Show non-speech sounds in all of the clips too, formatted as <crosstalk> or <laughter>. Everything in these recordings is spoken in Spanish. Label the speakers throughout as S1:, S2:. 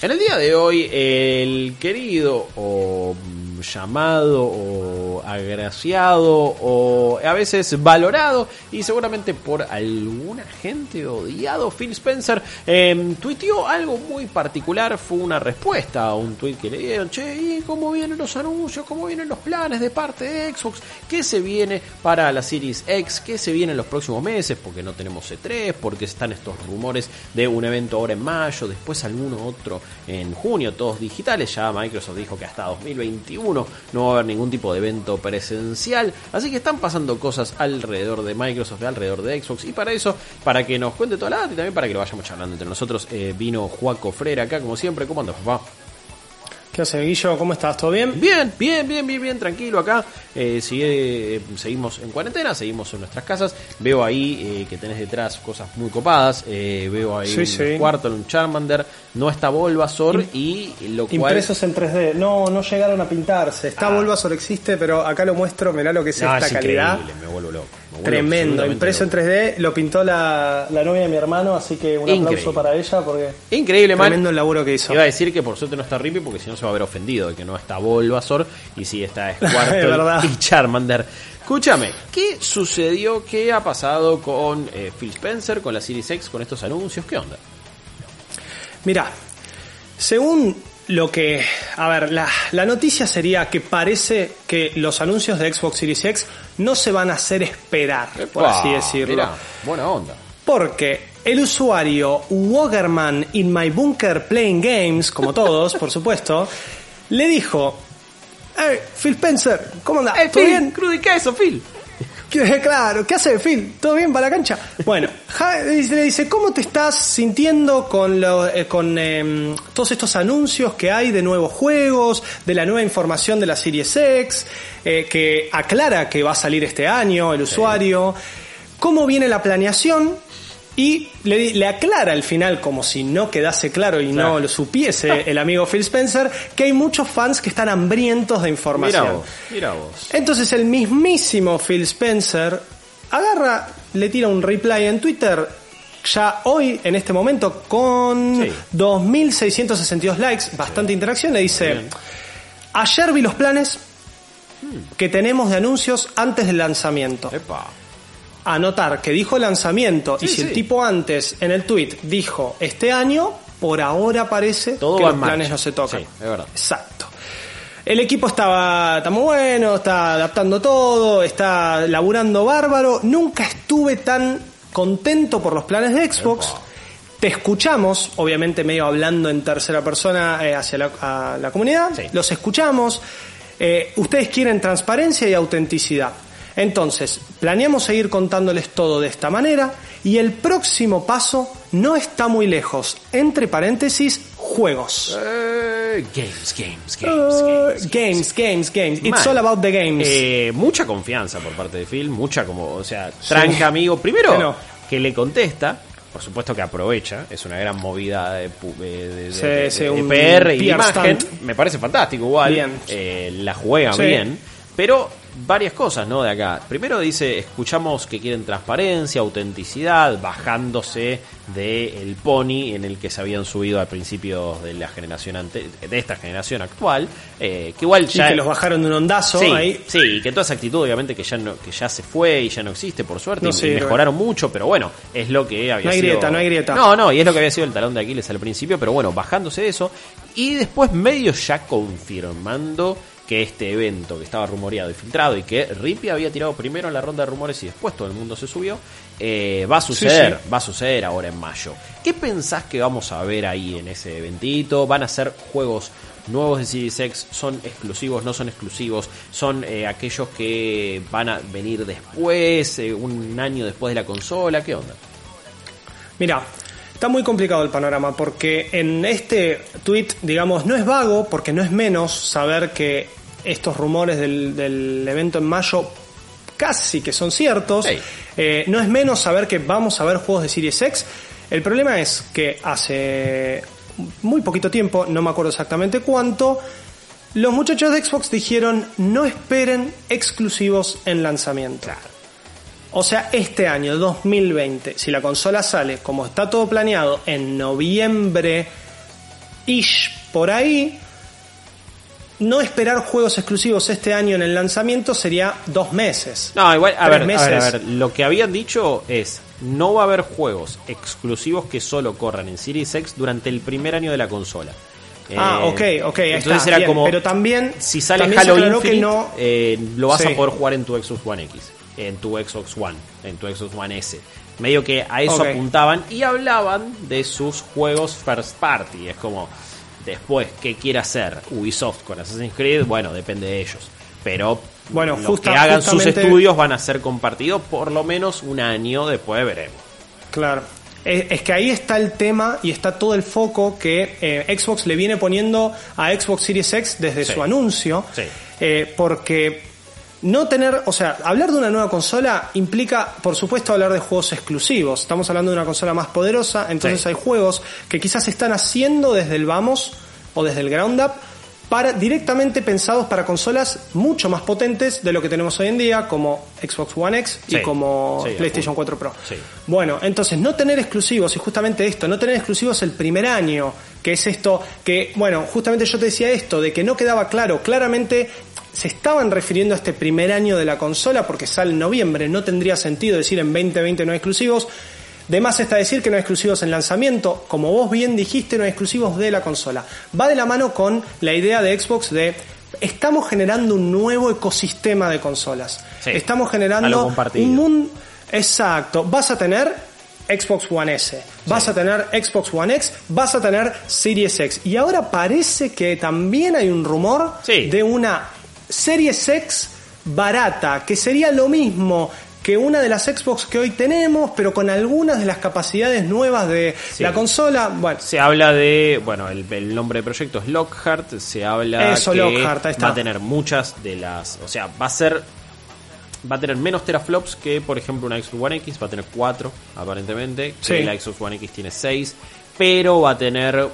S1: En el día de hoy, el querido o llamado o agraciado o a veces valorado y seguramente por alguna gente odiado Phil Spencer eh, tuiteó algo muy particular fue una respuesta a un tweet que le dieron che ¿y cómo vienen los anuncios? ¿cómo vienen los planes de parte de Xbox? ¿qué se viene para la Series X? ¿qué se viene en los próximos meses? porque no tenemos E3 porque están estos rumores de un evento ahora en mayo después alguno otro en junio todos digitales. Ya Microsoft dijo que hasta 2021 no va a haber ningún tipo de evento presencial, así que están pasando cosas alrededor de Microsoft, alrededor de Xbox, y para eso, para que nos cuente toda la data y también para que lo vayamos charlando entre nosotros, eh, vino Juaco Frera acá, como siempre, ¿cómo andas, papá?
S2: ¿Qué hace, Guillo? ¿Cómo estás? ¿Todo bien?
S1: Bien, bien, bien, bien, bien, tranquilo acá. Eh, sigue, seguimos en cuarentena, seguimos en nuestras casas. Veo ahí eh, que tenés detrás cosas muy copadas. Eh, veo ahí
S2: Sí,
S1: un
S2: sí.
S1: cuarto, un Charmander. No está Bulbasaur y lo cual...
S2: Impresos en 3D. No, no llegaron a pintarse. Está
S1: Ah.
S2: Bulbasaur existe, pero acá lo muestro. Mirá lo que es
S1: No,
S2: esta
S1: es
S2: calidad.
S1: me
S2: Tremendo. Impreso en
S1: loco.
S2: 3D. Lo pintó la, la novia de mi hermano, así que un
S1: Increíble.
S2: aplauso para ella porque
S1: Increíble, man.
S2: tremendo el laburo que hizo.
S1: Iba a decir que por suerte no está Rippy porque si no se va a ver ofendido de que no está Bulbasaur y sí está <laughs> Squirtle y Charmander. Escúchame, ¿qué sucedió? ¿Qué ha pasado con eh, Phil Spencer, con la Series X, con estos anuncios? ¿Qué onda?
S2: Mirá, según lo que... A ver, la, la noticia sería que parece que los anuncios de Xbox Series X no se van a hacer esperar, por así decirlo.
S1: mirá, buena onda.
S2: Porque el usuario Woggerman in my bunker playing games, como todos, por supuesto, le dijo, hey, Phil Spencer, ¿cómo andás?
S1: ¡Eh,
S2: ¿Todo
S1: Phil!
S2: bien?
S1: ¡Crudo y queso, Phil!
S2: ¿Qué- Claro, ¿qué hace Phil? ¿Todo bien para la cancha? <laughs> Bueno, Ja- le dice, ¿cómo te estás sintiendo con, lo- eh, con em, todos estos anuncios que hay de nuevos juegos, de la nueva información de la Series X, eh, que aclara que va a salir este año el usuario? ¿Cómo viene la planeación? Y le, le aclara al final, como si no quedase claro y
S1: Claro.
S2: no lo supiese <laughs> el amigo Phil Spencer, que hay muchos fans que están hambrientos de información.
S1: Mira vos, mira vos.
S2: Entonces el mismísimo Phil Spencer agarra, le tira un reply en Twitter, ya hoy, en este momento, con
S1: Sí.
S2: 2.662 likes, bastante interacción, le dice,
S1: Bien.
S2: ayer vi los planes que tenemos de anuncios antes del lanzamiento.
S1: Epa.
S2: Anotar que dijo lanzamiento y
S1: Sí,
S2: si el tipo antes en el tweet dijo este año, por ahora parece
S1: Todo
S2: que los
S1: marcha.
S2: planes no se tocan.
S1: Sí, es verdad.
S2: Exacto. El equipo estaba, está muy bueno, está adaptando todo, está laburando bárbaro. Nunca estuve tan contento por los planes de Xbox.
S1: Epa.
S2: Te escuchamos, obviamente medio hablando en tercera persona eh, hacia la, a la comunidad. Los escuchamos. Eh, ustedes quieren transparencia y autenticidad. Entonces, planeamos seguir contándoles todo de esta manera y el próximo paso no está muy lejos. Entre paréntesis, juegos.
S1: Eh, games, games, games,
S2: Uh,
S1: games.
S2: games, games, games. It's all about the games.
S1: Eh, mucha confianza por parte de Phil, mucha como, o sea, tranca amigo. Primero,
S2: Bueno.
S1: que le contesta, por supuesto que aprovecha, es una gran movida de, de- de-
S2: Sí,
S1: de-
S2: sí,
S1: de
S2: un
S1: PR y
S2: PR
S1: imagen. Me parece fantástico igual,
S2: Bien.
S1: eh, la juega
S2: Sí.
S1: bien, pero varias cosas, ¿no? De acá. Primero dice, escuchamos que quieren transparencia, autenticidad, bajándose del pony en el que se habían subido al principio de la generación ante, de esta generación actual, eh, que igual
S2: y
S1: ya
S2: que los bajaron de un ondazo
S1: Sí,
S2: ahí.
S1: sí, y que toda esa actitud obviamente que ya no, que ya se fue y ya no existe por suerte
S2: No
S1: y- mejoraron mucho, pero bueno, es lo que había
S2: No hay
S1: sido-
S2: grieta, no hay grieta.
S1: No, no, y es lo que había sido el talón de Aquiles al principio, pero bueno, bajándose de eso y después medio ya confirmando que este evento que estaba rumoreado y filtrado y que Rippy había tirado primero en la ronda de rumores y después todo el mundo se subió, eh, va a suceder,
S2: sí.
S1: va a suceder ahora en mayo. ¿Qué pensás que vamos a ver ahí en ese eventito? ¿Van a ser juegos nuevos de Series X? ¿Son exclusivos? ¿No son exclusivos? ¿Son eh, aquellos que van a venir después, eh, un año después de la consola? ¿Qué onda?
S2: Mira, está muy complicado el panorama porque en este tweet, digamos, no es vago porque no es menos saber que estos rumores del, del evento en mayo casi que son ciertos. Eh, no es menos saber que vamos a ver juegos de Series X. El problema es que hace muy poquito tiempo, no me acuerdo exactamente cuánto, los muchachos de Xbox dijeron no esperen exclusivos en lanzamiento. O sea, este año 2020, si la consola sale como está todo planeado en noviembre, ish, por ahí, no esperar juegos exclusivos este año en el lanzamiento sería dos meses.
S1: No, igual, a ver, a
S2: meses.
S1: ver, a ver, lo que habían dicho es, no va a haber juegos exclusivos que solo corran en Series X durante el primer año de la consola.
S2: Ah,
S1: Eh,
S2: ok, ok,
S1: Entonces
S2: está,
S1: era
S2: bien,
S1: como,
S2: pero también-
S1: si sale
S2: también
S1: Halo
S2: que
S1: Infinite,
S2: no-
S1: eh, lo vas
S2: Sí.
S1: a poder jugar en tu Xbox One X, en tu Xbox One, en tu Xbox One S. Medio que a eso apuntaban y hablaban de sus juegos first party. Es como, después, ¿qué quiere hacer Ubisoft con Assassin's Creed? Bueno, depende de ellos. Pero
S2: Bueno,
S1: los
S2: justa-
S1: que hagan sus estudios van a ser compartidos por lo menos un año después veremos.
S2: Claro. Es, es que ahí está el tema y está todo el foco que eh, Xbox le viene poniendo a Xbox Series X desde
S1: Sí.
S2: su anuncio.
S1: Sí.
S2: Eh, porque no tener, o sea, hablar de una nueva consola implica, por supuesto, hablar de juegos exclusivos. Estamos hablando de una consola más poderosa, entonces
S1: Sí.
S2: hay juegos que quizás están haciendo desde el vamos o desde el ground up para directamente pensados para consolas mucho más potentes de lo que tenemos hoy en día, como Xbox One X y como
S1: Sí,
S2: PlayStation
S1: full.
S2: 4 Pro.
S1: Sí.
S2: Bueno, entonces no tener exclusivos, y justamente esto, no tener exclusivos el primer año, que es esto, que, bueno, justamente yo te decía esto, de que no quedaba claro, claramente se estaban refiriendo a este primer año de la consola porque sale en noviembre, no tendría sentido decir en 2020 no hay exclusivos. De más está decir que no hay exclusivos en lanzamiento, como vos bien dijiste, no hay exclusivos de la consola. Va de la mano con la idea de Xbox de estamos generando un nuevo ecosistema de consolas.
S1: Sí,
S2: estamos generando un mundo Exacto. Vas a tener Xbox One S, vas a tener Xbox One X, vas a tener Series X. Y ahora parece que también hay un rumor
S1: Sí.
S2: de una Series X barata, que sería lo mismo que una de las Xbox que hoy tenemos, pero con algunas de las capacidades nuevas de
S1: Sí.
S2: la consola. Bueno,
S1: Se habla de, bueno, el, el nombre de proyecto es Lockhart, se habla
S2: Eso,
S1: que
S2: Lockhart, ahí está.
S1: va a tener muchas de las, o sea, va a ser, va a tener menos teraflops que, por ejemplo, una Xbox One X, va a tener 4, aparentemente,
S2: Sí.
S1: que la Xbox One X tiene 6, pero va a tener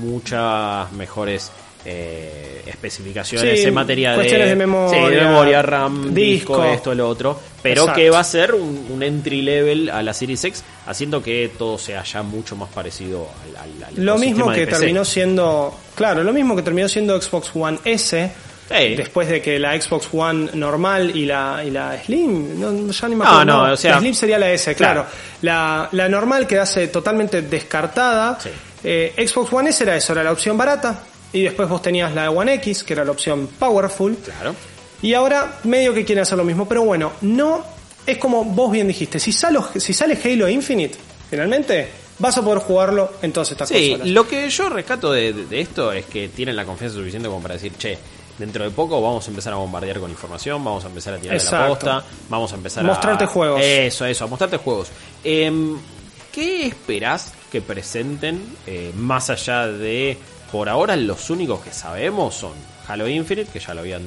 S1: muchas mejores eh, especificaciones
S2: Sí,
S1: en materia de,
S2: cuestiones de memoria,
S1: sí, de memoria, RAM, disco,
S2: disco.
S1: esto, lo otro, pero
S2: Exacto.
S1: que va a ser un, un entry level a la Series X, haciendo que todo sea ya mucho más parecido al, al- al
S2: Lo mismo
S1: de
S2: que
S1: PC.
S2: terminó siendo, claro, lo mismo que terminó siendo Xbox One S. Después de que la Xbox One normal y la, y la Slim, no, ya ni me
S1: No, o sea-
S2: la Slim sería la S, claro.
S1: Claro.
S2: La, la normal quedase totalmente descartada.
S1: Sí.
S2: Eh, Xbox One S era eso, era la opción barata. Y después vos tenías la One X, que era la opción powerful.
S1: Claro.
S2: Y ahora medio que quieren hacer lo mismo, pero bueno, no es como vos bien dijiste, si sale, si sale Halo Infinite, finalmente vas a poder jugarlo en todas estas
S1: Sí,
S2: consolas.
S1: lo que yo rescato de, esto es que tienen la confianza suficiente como para decir, che, dentro de poco vamos a empezar a bombardear con información, vamos a empezar a tirar de la posta, vamos a empezar
S2: Mostrarte
S1: a...
S2: juegos.
S1: Eso, eso, a mostrarte juegos. Em, ¿Qué esperás que presenten eh, más allá de... Por ahora los únicos que sabemos son Halo Infinite, que ya lo habían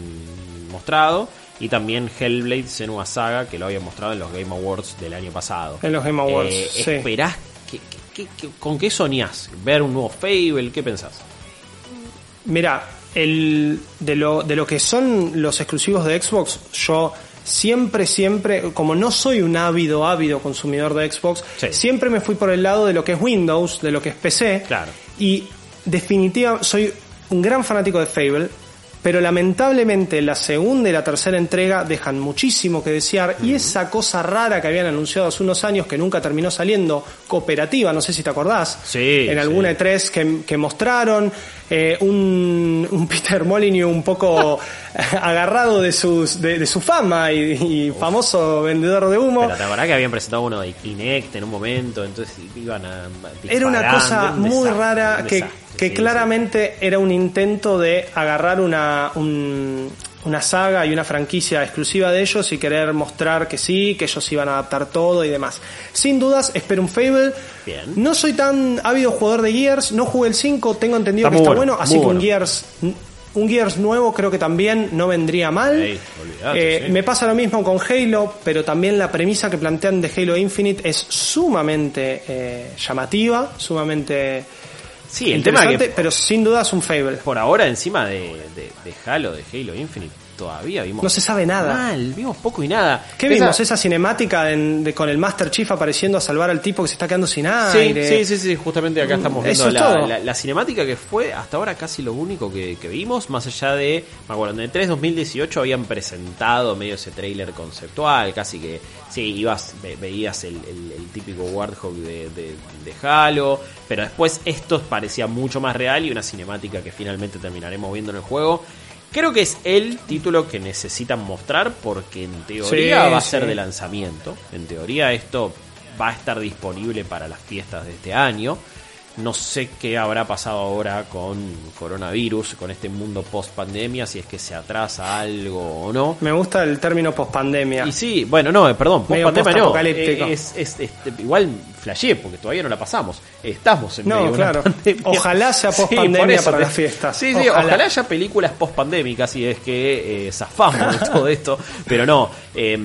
S1: mostrado, y también Hellblade Senua Saga, que lo habían mostrado en los Game Awards del año pasado.
S2: En los Game Awards,
S1: Eh,
S2: sí.
S1: ¿Esperás? que- que- que- ¿Con qué soñás? ¿Ver un nuevo Fable? ¿Qué pensás?
S2: Mira, el, de, lo, de lo que son los exclusivos de Xbox, yo siempre, siempre, como no soy un ávido, ávido consumidor de Xbox,
S1: Sí.
S2: siempre me fui por el lado de lo que es Windows, de lo que es PC.
S1: Claro.
S2: Y definitivamente soy un gran fanático de Fable, pero lamentablemente la segunda y la tercera entrega dejan muchísimo que desear y esa cosa rara que habían anunciado hace unos años que nunca terminó saliendo, cooperativa, no sé si te acordás,
S1: Sí,
S2: en alguna
S1: sí.
S2: E3 que, que mostraron, eh, un, un Peter Molyneux un poco <laughs> agarrado de, sus, de, de su fama y, y famoso vendedor de humo.
S1: Pero te acordás que habían presentado uno de Kinect en un momento, entonces iban a.
S2: Era una cosa
S1: era un
S2: muy
S1: desastre,
S2: rara que, que claramente era un intento de agarrar una, un- una saga y una franquicia exclusiva de ellos y querer mostrar que sí, que ellos iban a adaptar todo y demás. Sin dudas, espero un Fable.
S1: Bien.
S2: No soy tan ávido jugador de Gears, no jugué el 5, tengo entendido
S1: Está
S2: que está
S1: bueno,
S2: bueno, así que un. Gears un Gears nuevo creo que también no vendría mal.
S1: Olvidate,
S2: Eh,
S1: sí.
S2: Me pasa lo mismo con Halo, pero también la premisa que plantean de Halo Infinite es sumamente eh, llamativa, sumamente
S1: Sí, el tema que-
S2: pero sin duda es un Fable.
S1: Por ahora, encima de, de, de Halo, de Halo Infinite, todavía vimos.
S2: No se sabe nada.
S1: Mal, vimos poco y nada.
S2: ¿Qué
S1: Esa-
S2: vimos? Esa cinemática en- de- con el Master Chief apareciendo a salvar al tipo que se está quedando sin aire.
S1: sí, sí, sí, justamente acá estamos viendo
S2: es
S1: la,
S2: todo.
S1: la- la cinemática que fue hasta ahora casi lo único que, que vimos, más allá de, me acuerdo, en el 3 2018 habían presentado medio ese tráiler conceptual, casi que, sí, ibas, ve- veías el, el- el típico Warthog de, de, de Halo, pero después esto parecía mucho más real y una cinemática que finalmente terminaremos viendo en el juego. Creo que es el título que necesitan mostrar porque en teoría
S2: Sí,
S1: va a ser
S2: sí.
S1: de lanzamiento. En teoría esto va a estar disponible para las fiestas de este año. No sé qué habrá pasado ahora con coronavirus, con este mundo post pandemia, si es que se atrasa algo o no.
S2: Me gusta el término pospandemia.
S1: Y sí, bueno, no, eh, perdón, post pandemia no. Eh, Es, es- es- igual flashé porque todavía no la pasamos. Estamos en
S2: No,
S1: medio de una
S2: claro.
S1: pandemia.
S2: Ojalá sea <laughs>
S1: por eso
S2: para
S1: te-
S2: las fiestas.
S1: Sí, sí, ojalá,
S2: Ojalá.
S1: haya películas post pandémicas y es que eh, zafamos de todo <laughs> esto. Pero no, eh,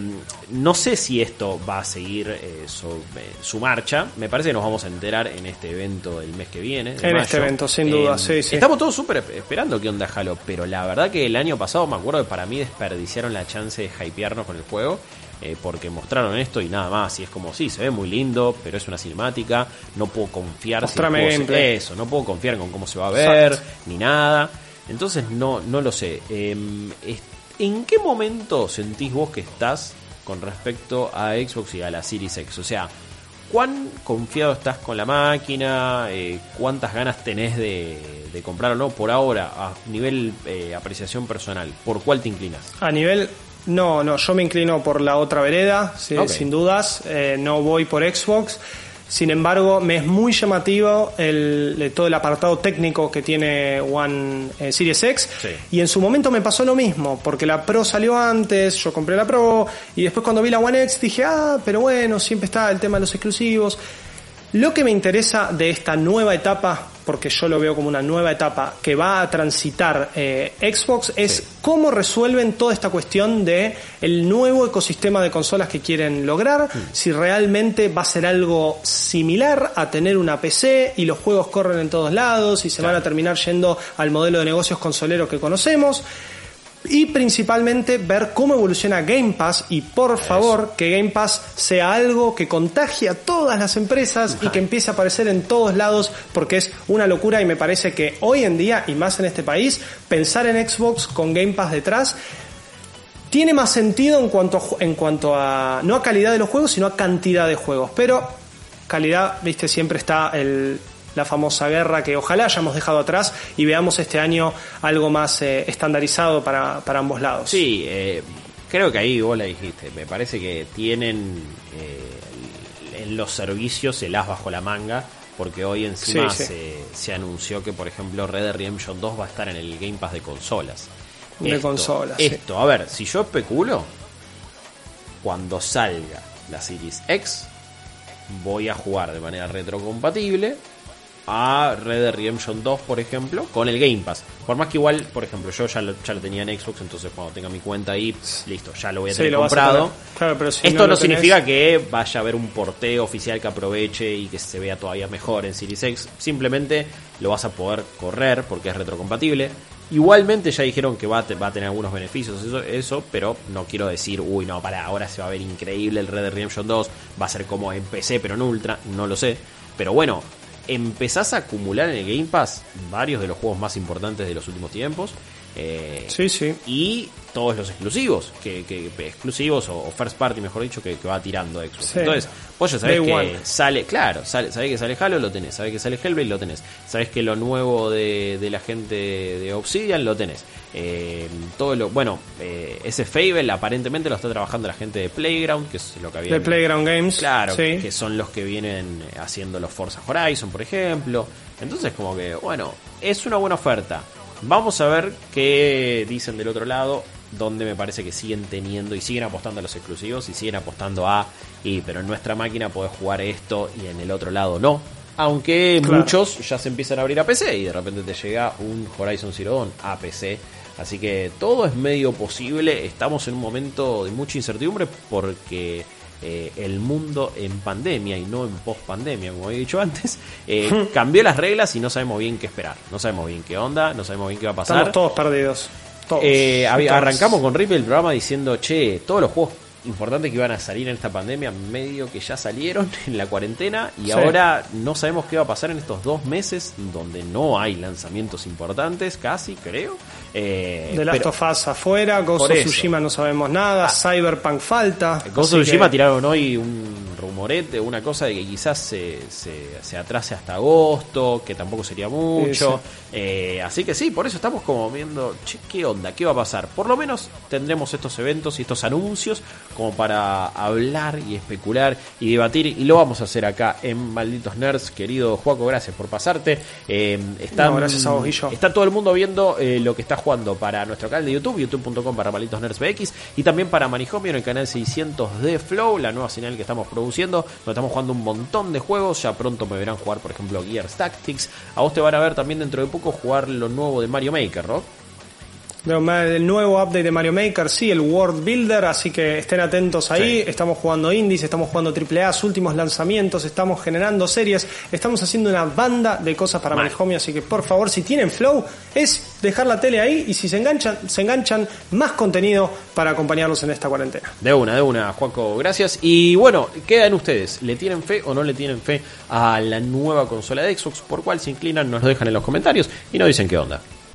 S1: no sé si esto va a seguir eh, su, eh, su marcha. Me parece que nos vamos a enterar en este evento el mes que viene.
S2: En
S1: mayo.
S2: este evento, sin duda, sí, sí.
S1: Estamos todos súper esperando qué onda Halo, pero la verdad que el año pasado me acuerdo que para mí desperdiciaron la chance de hypearnos con el juego. eh, porque mostraron esto y nada más. Y es como, sí, se ve muy lindo, pero es una cinemática. No puedo confiar si
S2: Mostrame
S1: se-
S2: gameplay.
S1: eso, no puedo confiar con cómo se va a ver,
S2: Exacto.
S1: ni nada. Entonces no, no lo sé. Eh, es- ¿En qué momento sentís vos que estás con respecto a Xbox y a la Series X? O sea, ¿cuán confiado estás con la máquina? Eh, ¿Cuántas ganas tenés de, de comprar o no? Por ahora, a nivel eh, apreciación personal, ¿por cuál te inclinas?
S2: A nivel. No, no, yo me inclino por la otra vereda, sí, sin dudas. Eh, no voy por Xbox. Sin embargo, me es muy llamativo el, de todo el apartado técnico que tiene One eh, Series X.
S1: Sí.
S2: Y en su momento me pasó lo mismo, porque la Pro salió antes, yo compré la Pro, y después cuando vi la One X dije, ah, pero bueno, siempre está el tema de los exclusivos. Lo que me interesa de esta nueva etapa, porque yo lo veo como una nueva etapa que va a transitar eh, Xbox, es cómo resuelven toda esta cuestión de el nuevo ecosistema de consolas que quieren lograr, si realmente va a ser algo similar a tener una PC y los juegos corren en todos lados y se van a terminar yendo al modelo de negocios consolero que conocemos. Y principalmente ver cómo evoluciona Game Pass y por favor que Game Pass sea algo que contagie a todas las empresas y que empiece a aparecer en todos lados porque es una locura y me parece que hoy en día y más en este país pensar en Xbox con Game Pass detrás tiene más sentido en cuanto a, en cuanto a no a calidad de los juegos sino a cantidad de juegos. Pero calidad viste siempre está el la famosa guerra que ojalá hayamos dejado atrás y veamos este año algo más eh, estandarizado para, para ambos lados.
S1: Sí, eh, creo que ahí vos la dijiste. Me parece que tienen eh, en los servicios el as bajo la manga. Porque hoy encima
S2: Sí, sí.
S1: Se, se anunció que, por ejemplo, Red Dead Redemption 2 va a estar en el Game Pass de consolas.
S2: De consolas, sí.
S1: Esto, a ver, si yo especulo, cuando salga la Series X, voy a jugar de manera retrocompatible a Red Dead Redemption 2, por ejemplo, con el Game Pass. Por más que igual, por ejemplo, yo ya lo, ya lo tenía en Xbox, entonces cuando tenga mi cuenta ahí, listo, ya lo voy a tener
S2: a
S1: comprado.
S2: tener. Claro, pero si
S1: Esto
S2: no
S1: no,
S2: lo tenés-
S1: significa que vaya a haber un porteo oficial que aproveche y que se vea todavía mejor en Series X. Simplemente lo vas a poder correr porque es retrocompatible. Igualmente ya dijeron que va a, va a tener algunos beneficios, eso, eso, pero no quiero decir, uy, no, para, ahora se va a ver increíble el Red Dead Redemption 2, va a ser como en PC, pero en Ultra, no lo sé. Pero bueno, empezás a acumular en el Game Pass varios de los juegos más importantes de los últimos tiempos. Eh,
S2: Sí, sí.
S1: y todos los exclusivos, que, que- exclusivos o, o first party, mejor dicho, que, que va tirando Xbox.
S2: Sí.
S1: Entonces, vos ya sabés
S2: Day
S1: que
S2: one.
S1: sale, claro, sale, sabés que sale Halo, lo tenés, sabés que sale Hellblade, lo tenés, sabés que lo nuevo de, de la gente de Obsidian, lo tenés. Eh, todo lo, bueno, eh, ese Fable aparentemente lo está trabajando la gente de Playground, que es lo que había
S2: De Playground Games.
S1: Claro,
S2: sí.
S1: que son los que vienen haciendo los Forza Horizon, por ejemplo. Entonces, como que, bueno, es una buena oferta. Vamos a ver qué dicen del otro lado, donde me parece que siguen teniendo y siguen apostando a los exclusivos y siguen apostando a, y pero en nuestra máquina podés jugar esto y en el otro lado no. Aunque
S2: Claro.
S1: muchos ya se empiezan a abrir a PC y de repente te llega un Horizon Zero Dawn a PC. Así que todo es medio posible. Estamos en un momento de mucha incertidumbre porque eh, el mundo en pandemia y no en post pandemia, como he dicho antes, <laughs> eh, cambió las reglas y no sabemos bien qué esperar. No sabemos bien qué onda, no sabemos bien qué va a pasar.
S2: Estamos todos perdidos. Todos.
S1: Eh,
S2: Todos.
S1: arrancamos con Ripple el programa diciendo, che, todos los juegos importantes que iban a salir en esta pandemia, medio que ya salieron <laughs> en la cuarentena y
S2: Sí.
S1: ahora no sabemos qué va a pasar en estos dos meses donde no hay lanzamientos importantes, casi creo. Eh,
S2: The Last
S1: pero-
S2: of Us afuera, Ghost of. Tsushima no sabemos nada, Cyberpunk falta.
S1: Ghost of Tsushima
S2: que-
S1: tiraron hoy un rumorete, una cosa de que quizás se, se, se atrase hasta agosto, que tampoco sería mucho. Eh, así que sí, por eso estamos como viendo, che, ¿qué onda? ¿Qué va a pasar? Por lo menos tendremos estos eventos y estos anuncios como para hablar y especular y debatir. Y lo vamos a hacer acá en Malditos Nerds. Querido Juaco, gracias por pasarte. Eh, están-
S2: No, gracias a vos, Guillo.
S1: Está todo el mundo viendo eh, lo que está jugando para nuestro canal de YouTube, youtube.com para Malditos Nerds BX, y también para Manijomio en el canal 600 de Flow, la nueva señal que estamos produciendo, donde estamos jugando un montón de juegos. Ya pronto me verán jugar, por ejemplo, Gears Tactics. A vos te van a ver también dentro de poco jugar lo nuevo de Mario Maker, ¿no?
S2: El nuevo update de Mario Maker, sí, el World Builder, así que estén atentos ahí.
S1: Sí.
S2: Estamos jugando indies, estamos jugando AAA, últimos lanzamientos, estamos generando series, estamos haciendo una banda de cosas para
S1: Mal.
S2: Manejomio, así que por favor, si tienen flow, es dejar la tele ahí y si se enganchan, se enganchan más contenido para acompañarlos en esta cuarentena.
S1: De una, de una, Juaco, gracias. Y bueno, quedan ustedes. ¿Le tienen fe o no le tienen fe a la nueva consola de Xbox? ¿Por cuál se inclinan? Nos lo dejan en los comentarios y nos dicen qué onda.